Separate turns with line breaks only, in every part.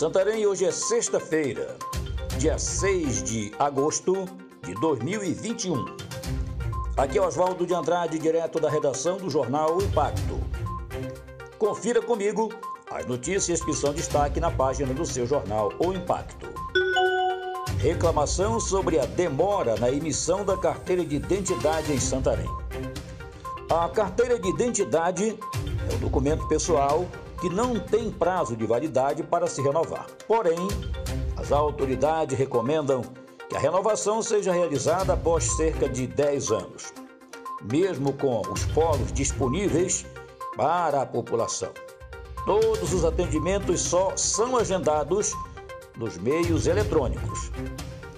Santarém, hoje é sexta-feira, dia 6 de agosto de 2021. Aqui é Oswaldo de Andrade, direto da redação do jornal Impacto. Confira comigo as notícias que são destaque na página do seu jornal O Impacto. Reclamação sobre a demora na emissão da carteira de identidade em Santarém. A carteira de identidade é o documento pessoal que não tem prazo de validade para se renovar. Porém, as autoridades recomendam que a renovação seja realizada após cerca de 10 anos, mesmo com os polos disponíveis para a população. Todos os atendimentos só são agendados nos meios eletrônicos.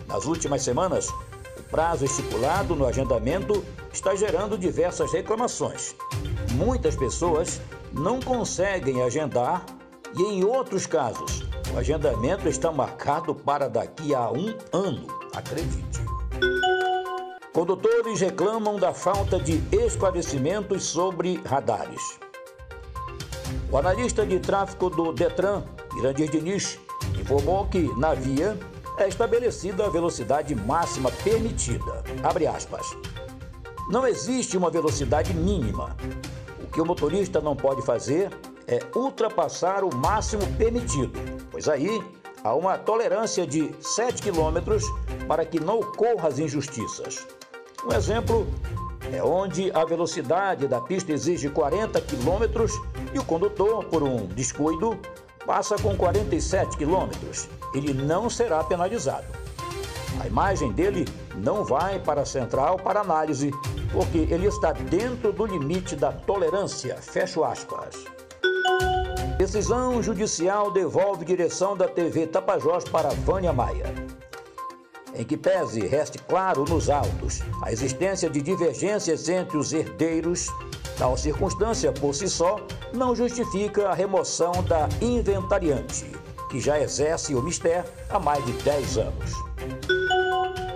Nas últimas semanas, o prazo estipulado no agendamento está gerando diversas reclamações. Muitas pessoas não conseguem agendar e, em outros casos, o agendamento está marcado para daqui a um ano, acredite. Condutores reclamam da falta de esclarecimentos sobre radares. O analista de tráfego do Detran, Irandir Diniz, informou que na via é estabelecida a velocidade máxima permitida. Abre aspas. Não existe uma velocidade mínima que o motorista não pode fazer é ultrapassar o máximo permitido, pois aí há uma tolerância de 7 km para que não ocorram as injustiças. Um exemplo é onde a velocidade da pista exige 40 km e o condutor, por um descuido, passa com 47 km. Ele não será penalizado. A imagem dele não vai para a central para análise porque ele está dentro do limite da tolerância. Fecho aspas. Decisão judicial devolve direção da TV Tapajós para Vânia Maia. Em que pese reste claro nos autos a existência de divergências entre os herdeiros, tal circunstância por si só não justifica a remoção da inventariante, que já exerce o mistério há mais de 10 anos.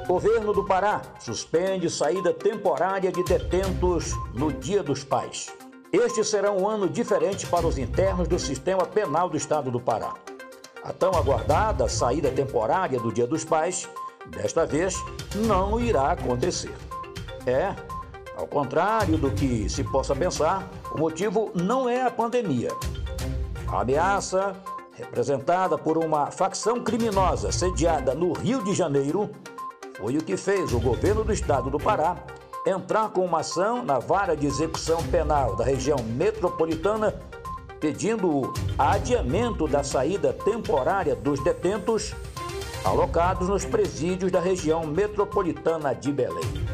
Governo do Pará suspende saída temporária de detentos no Dia dos Pais. Este será um ano diferente para os internos do sistema penal do estado do Pará. A tão aguardada saída temporária do Dia dos Pais, desta vez, não irá acontecer. É, ao contrário do que se possa pensar, o motivo não é a pandemia. A ameaça, representada por uma facção criminosa sediada no Rio de Janeiro, foi o que fez o governo do estado do Pará entrar com uma ação na vara de execução penal da região metropolitana, pedindo o adiamento da saída temporária dos detentos alocados nos presídios da região metropolitana de Belém.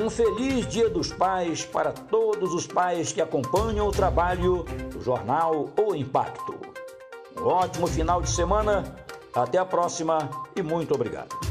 Um feliz Dia dos Pais para todos os pais que acompanham o trabalho do jornal O Impacto. Um ótimo final de semana, até a próxima e muito obrigado.